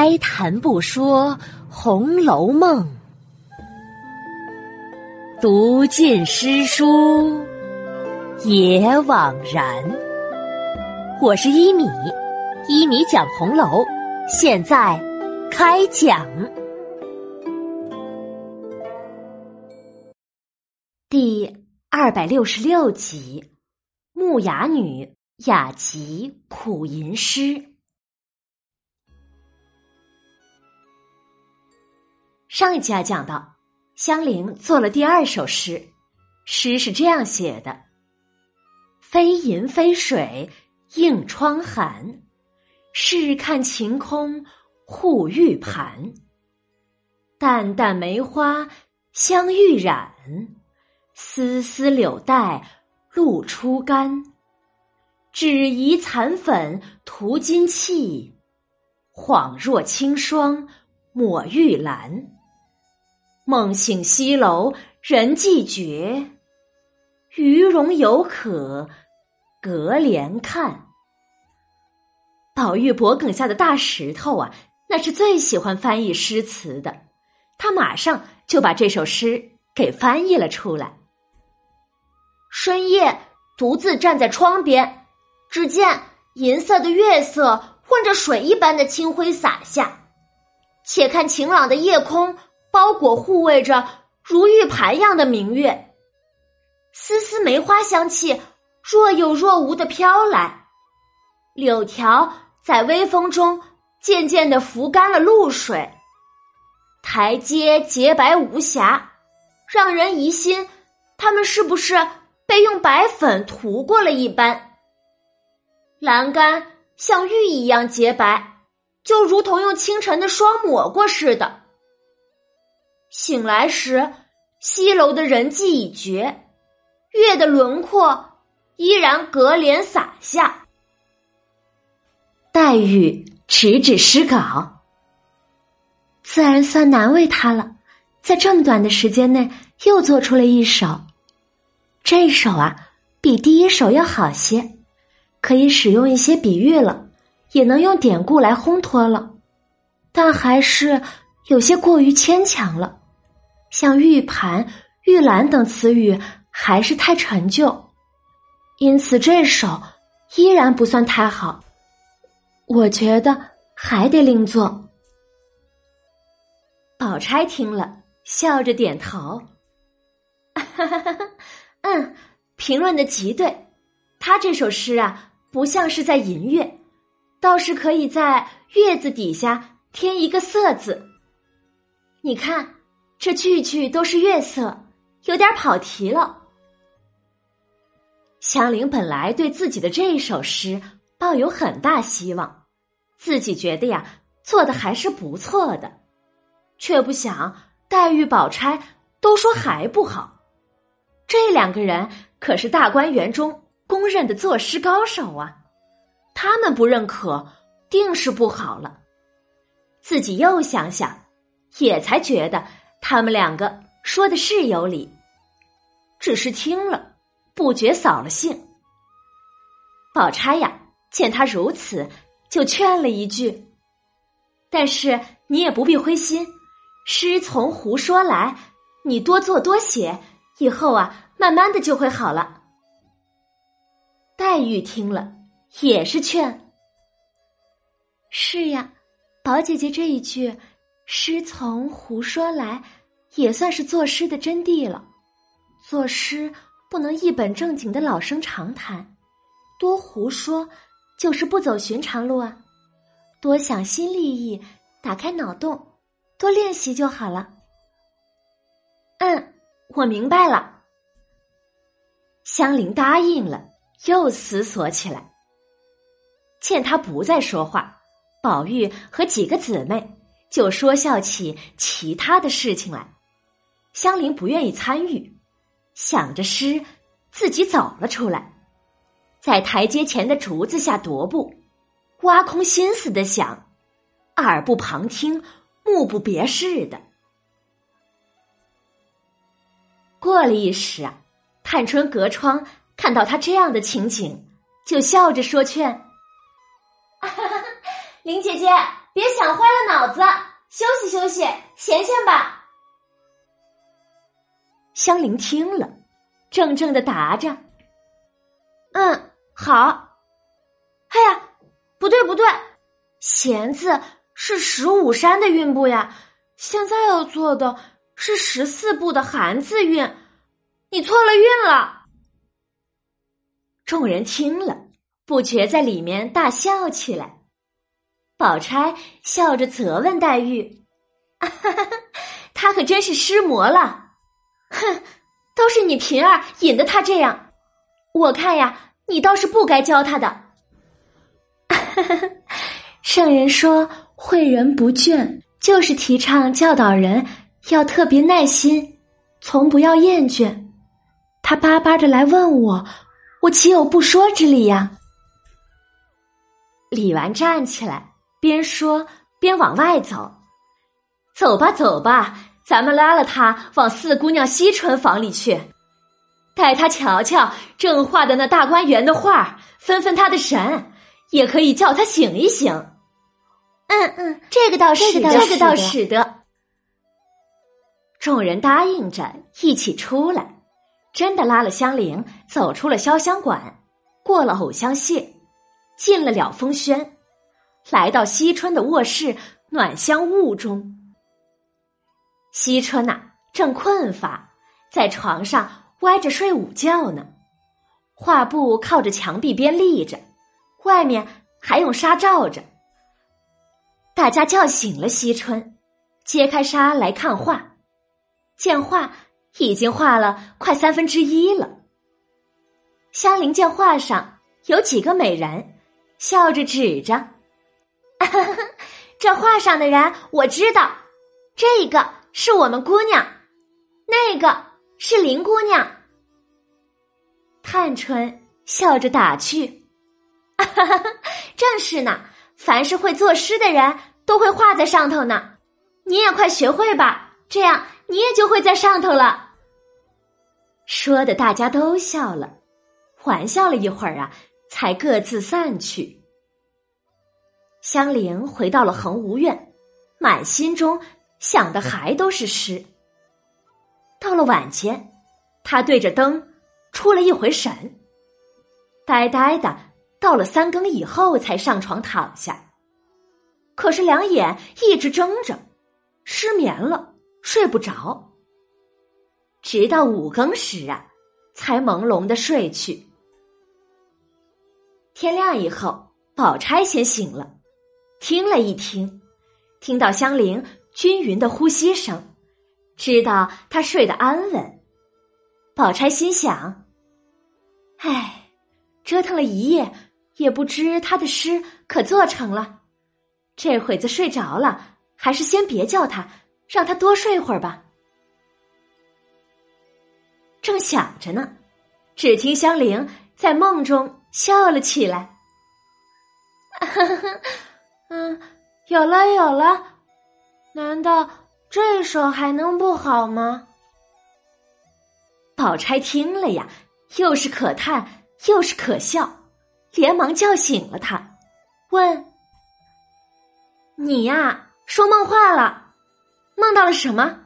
开谈不说《红楼梦》，读尽诗书也枉然。我是一米，一米讲红楼，现在开讲第二百六十六集《木雅女雅集苦吟诗》。上一集啊，讲到香菱做了第二首诗，诗是这样写的：“非银非水映窗寒，试看晴空护玉盘。淡淡梅花香欲染，丝丝柳带露初干。只疑残粉涂金器，恍若清霜抹玉兰。”梦醒西楼人寂绝，余容犹可隔帘看。宝玉脖梗下的大石头啊，那是最喜欢翻译诗词的，他马上就把这首诗给翻译了出来。深夜独自站在窗边，只见银色的月色混着水一般的清辉洒下，且看晴朗的夜空。包裹护卫着如玉盘样的明月，丝丝梅花香气若有若无的飘来，柳条在微风中渐渐的拂干了露水，台阶洁白无瑕，让人疑心他们是不是被用白粉涂过了一般。栏杆像玉一样洁白，就如同用清晨的霜抹过似的。醒来时，西楼的人迹已绝，月的轮廓依然隔帘洒下。黛玉指指诗稿，自然算难为他了，在这么短的时间内又做出了一首。这首啊，比第一首要好些，可以使用一些比喻了，也能用典故来烘托了，但还是有些过于牵强了。像玉盘、玉兰等词语还是太陈旧，因此这首依然不算太好。我觉得还得另做。宝钗听了，笑着点头：“ 嗯，评论的极对。他这首诗啊，不像是在吟月，倒是可以在月字底下添一个色字。你看。”这句句都是月色，有点跑题了。香菱本来对自己的这一首诗抱有很大希望，自己觉得呀做的还是不错的，却不想黛玉、宝钗都说还不好。这两个人可是大观园中公认的作诗高手啊，他们不认可，定是不好了。自己又想想，也才觉得。他们两个说的是有理，只是听了不觉扫了兴。宝钗呀，见他如此，就劝了一句：“但是你也不必灰心，诗从胡说来，你多做多写，以后啊，慢慢的就会好了。”黛玉听了，也是劝：“是呀，宝姐姐这一句。”诗从胡说来，也算是作诗的真谛了。作诗不能一本正经的老生常谈，多胡说就是不走寻常路啊。多想新立意，打开脑洞，多练习就好了。嗯，我明白了。香菱答应了，又思索起来。见他不再说话，宝玉和几个姊妹。就说笑起其他的事情来，香菱不愿意参与，想着诗，自己走了出来，在台阶前的竹子下踱步，挖空心思的想，耳不旁听，目不别视的。过了一时啊，探春隔窗看到他这样的情景，就笑着说劝：“ 林姐姐。”别想坏了脑子，休息休息，闲闲吧。香菱听了，怔怔的答着：“嗯，好。”哎呀，不对不对，闲字是十五山的韵部呀，现在要做的是十四部的寒字韵，你错了韵了。众人听了，不觉在里面大笑起来。宝钗笑着责问黛玉：“ 啊他可真是失魔了。”哼，都是你平儿引得他这样。我看呀，你倒是不该教他的。圣人说：“诲人不倦，就是提倡教导人要特别耐心，从不要厌倦。”他巴巴的来问我，我岂有不说之理呀？李纨站起来，边说边往外走：“走吧，走吧。”咱们拉了他往四姑娘惜春房里去，带他瞧瞧正画的那大观园的画，分分他的神，也可以叫他醒一醒。嗯嗯，这个倒是这个倒使得。众人答应着一起出来，真的拉了香菱走出了潇湘馆，过了藕香榭，进了了风轩，来到惜春的卧室暖香雾中。惜春呐，正困乏，在床上歪着睡午觉呢。画布靠着墙壁边立着，外面还用纱罩着。大家叫醒了惜春，揭开纱来看画，见画已经画了快三分之一了。香菱见画上有几个美人，笑着指着：“哈哈哈这画上的人我知道，这个。”是我们姑娘，那个是林姑娘。探春笑着打趣：“ 正是呢，凡是会作诗的人都会画在上头呢。你也快学会吧，这样你也就会在上头了。”说的大家都笑了，玩笑了一会儿啊，才各自散去。香菱回到了恒芜院，满心中。想的还都是诗。到了晚间，他对着灯出了一回神，呆呆的到了三更以后才上床躺下。可是两眼一直睁着，失眠了，睡不着。直到五更时啊，才朦胧的睡去。天亮以后，宝钗先醒了，听了一听，听到香菱。均匀的呼吸声，知道他睡得安稳。宝钗心想：“唉，折腾了一夜，也不知他的诗可做成了。这会子睡着了，还是先别叫他，让他多睡会儿吧。”正想着呢，只听香菱在梦中笑了起来：“ 嗯，有了，有了。”难道这首还能不好吗？宝钗听了呀，又是可叹又是可笑，连忙叫醒了他，问：“你呀，说梦话了？梦到了什么？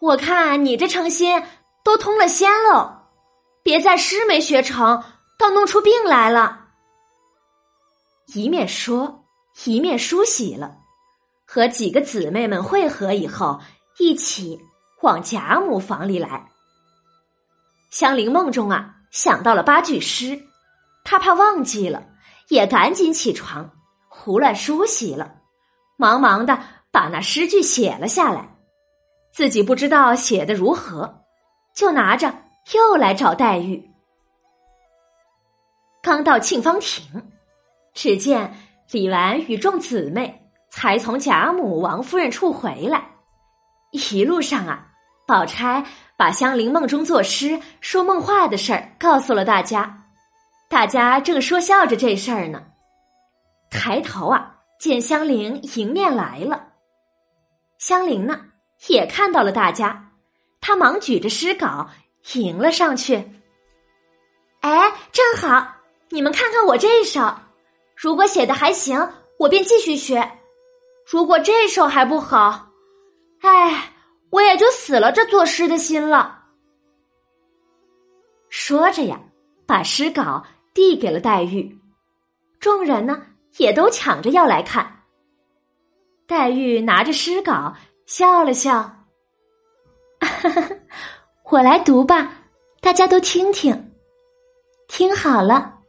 我看你这诚心都通了仙喽，别再诗没学成，倒弄出病来了。”一面说，一面梳洗了。和几个姊妹们会合以后，一起往贾母房里来。香菱梦中啊，想到了八句诗，她怕忘记了，也赶紧起床，胡乱梳洗了，忙忙的把那诗句写了下来，自己不知道写的如何，就拿着又来找黛玉。刚到沁芳亭，只见李纨与众姊妹。才从贾母、王夫人处回来，一路上啊，宝钗把香菱梦中作诗、说梦话的事儿告诉了大家。大家正说笑着这事儿呢，抬头啊，见香菱迎面来了。香菱呢，也看到了大家，她忙举着诗稿迎了上去。哎，正好，你们看看我这首，如果写的还行，我便继续学。如果这首还不好，哎，我也就死了这作诗的心了。说着呀，把诗稿递给了黛玉，众人呢也都抢着要来看。黛玉拿着诗稿笑了笑，我来读吧，大家都听听，听好了。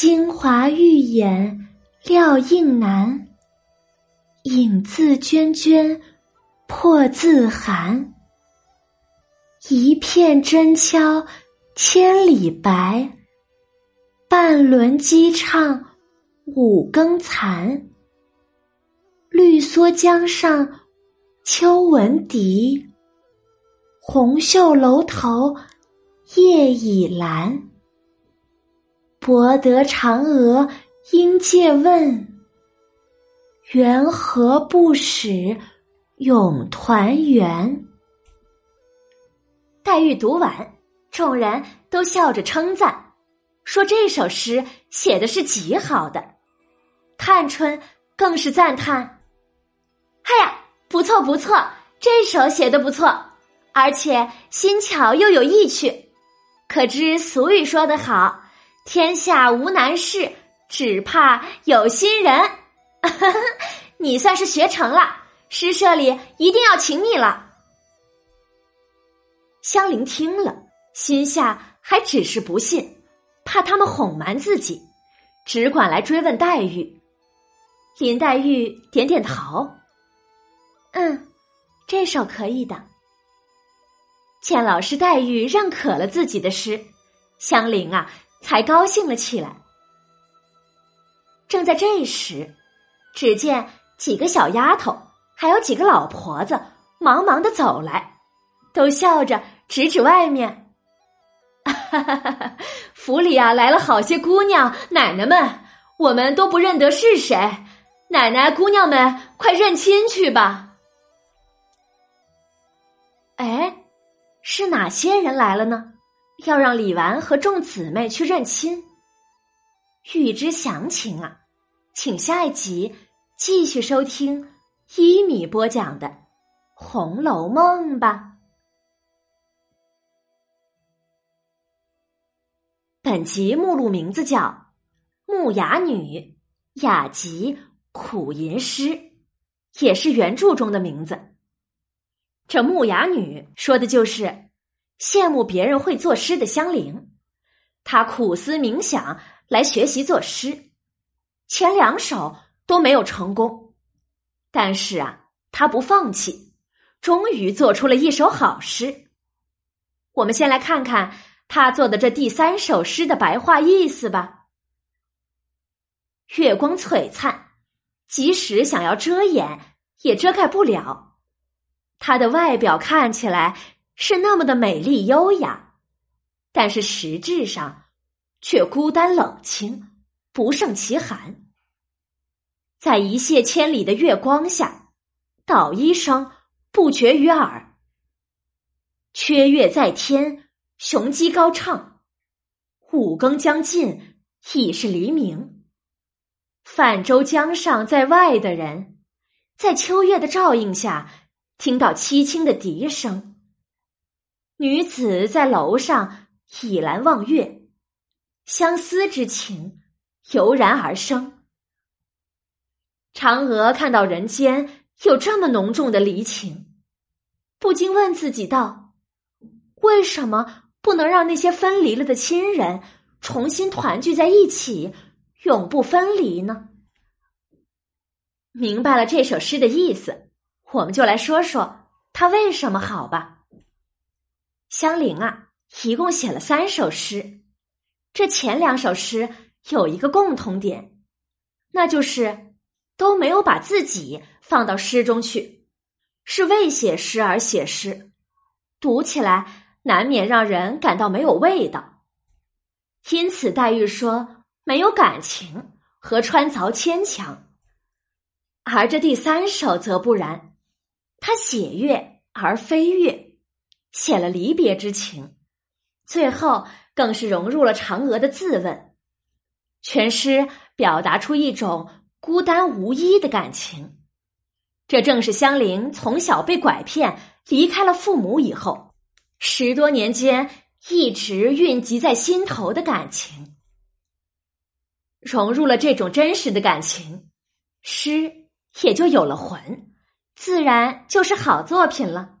京华玉眼料应难，影自娟娟破自寒。一片真敲千里白，半轮鸡唱五更残。绿蓑江上秋闻笛，红袖楼头夜已阑。博得嫦娥应借问，缘何不使永团圆？黛玉读完，众人都笑着称赞，说这首诗写的是极好的。探春更是赞叹：“哎呀，不错不错，这首写的不错，而且新巧又有意趣。可知俗语说得好，天下无难事，只怕有心人。你算是学成了，诗社里一定要请你了。”香菱听了，心下还只是不信，怕他们哄瞒自己，只管来追问黛玉。林黛玉点点头，嗯，这首可以的。见老师黛玉认可了自己的诗，香菱啊，才高兴了起来。正在这时，只见几个小丫头，还有几个老婆子，忙忙的走来，都笑着。指指外面，府里啊来了好些姑娘奶奶们，我们都不认得是谁。奶奶姑娘们，快认亲去吧！哎，是哪些人来了呢？要让李纨和众姊妹去认亲。欲知详情啊，请下一集继续收听一米播讲的《红楼梦》吧。本集目录名字叫《木雅女雅集苦吟诗》，也是原著中的名字。这木雅女说的就是羡慕别人会作诗的香菱，她苦思冥想来学习作诗，前两首都没有成功，但是啊，他不放弃，终于做出了一首好诗。我们先来看看。他做的这第三首诗的白话意思吧。月光璀璨，即使想要遮掩，也遮盖不了。她的外表看起来是那么的美丽优雅，但是实质上却孤单冷清，不胜其寒。在一泻千里的月光下，捣衣声不绝于耳。缺月在天。雄鸡高唱，五更将近，已是黎明。泛舟江上在外的人，在秋月的照映下，听到凄清的笛声。女子在楼上倚栏望月，相思之情油然而生。嫦娥看到人间有这么浓重的离情，不禁问自己道：“为什么？”不能让那些分离了的亲人重新团聚在一起，永不分离呢？明白了这首诗的意思，我们就来说说它为什么好吧。香菱啊，一共写了三首诗，这前两首诗有一个共同点，那就是都没有把自己放到诗中去，是为写诗而写诗，读起来。难免让人感到没有味道，因此黛玉说没有感情，和穿凿牵强。而这第三首则不然，他写月而非月，写了离别之情，最后更是融入了嫦娥的自问，全诗表达出一种孤单无依的感情。这正是香菱从小被拐骗，离开了父母以后，十多年间一直蕴积在心头的感情。融入了这种真实的感情，诗也就有了魂，自然就是好作品了。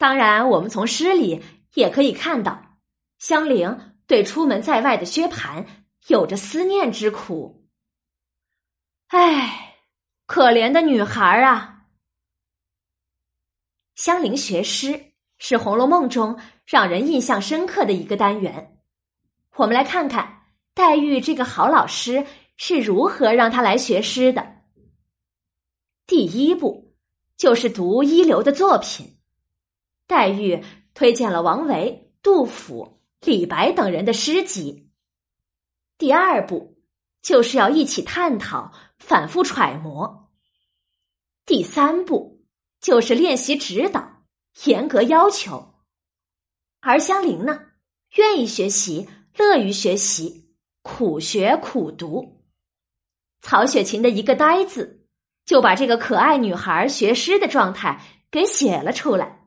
当然，我们从诗里也可以看到，香菱对出门在外的薛蟠有着思念之苦。唉，可怜的女孩啊！香菱学诗是《红楼梦》中让人印象深刻的一个单元。我们来看看。黛玉这个好老师是如何让他来学诗的？第一步就是读一流的作品。黛玉推荐了王维、杜甫、李白等人的诗集。第二步就是要一起探讨、反复揣摩。第三步就是练习指导、严格要求。而香菱呢，愿意学习，乐于学习。苦学苦读，曹雪芹的一个“呆”字，就把这个可爱女孩学诗的状态给写了出来，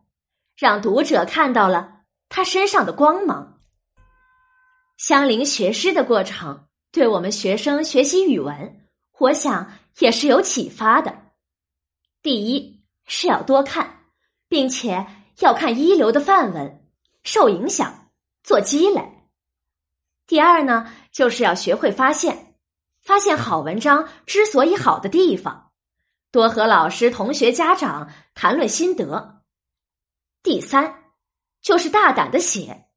让读者看到了他身上的光芒。香菱学诗的过程，对我们学生学习语文，我想也是有启发的。第一是要多看，并且要看一流的范文，受影响，做积累。第二呢，就是要学会发现，发现好文章之所以好的地方，多和老师、同学、家长谈论心得。第三，就是大胆的写，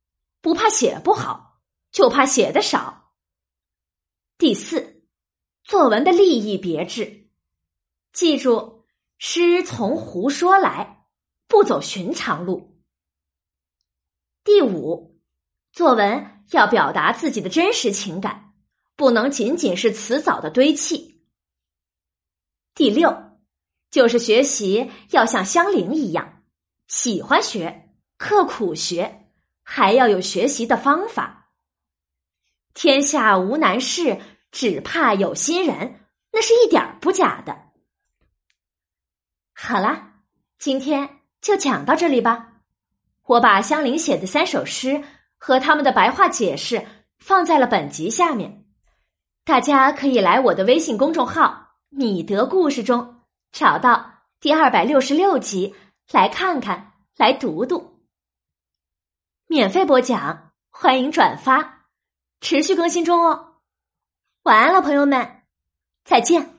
不怕写不好，就怕写的少。第四，作文的立意别致，记住，诗从胡说来，不走寻常路。第五，作文。要表达自己的真实情感，不能仅仅是词藻的堆砌。第六，就是学习要像香菱一样，喜欢学，刻苦学，还要有学习的方法。天下无难事，只怕有心人，那是一点不假的。好啦，今天就讲到这里吧。我把香菱写的三首诗。和他们的白话解释放在了本集下面，大家可以来我的微信公众号“米德故事”中找到第二百六十六集来看看，来读读。免费播讲，欢迎转发，持续更新中哦。晚安了，朋友们，再见。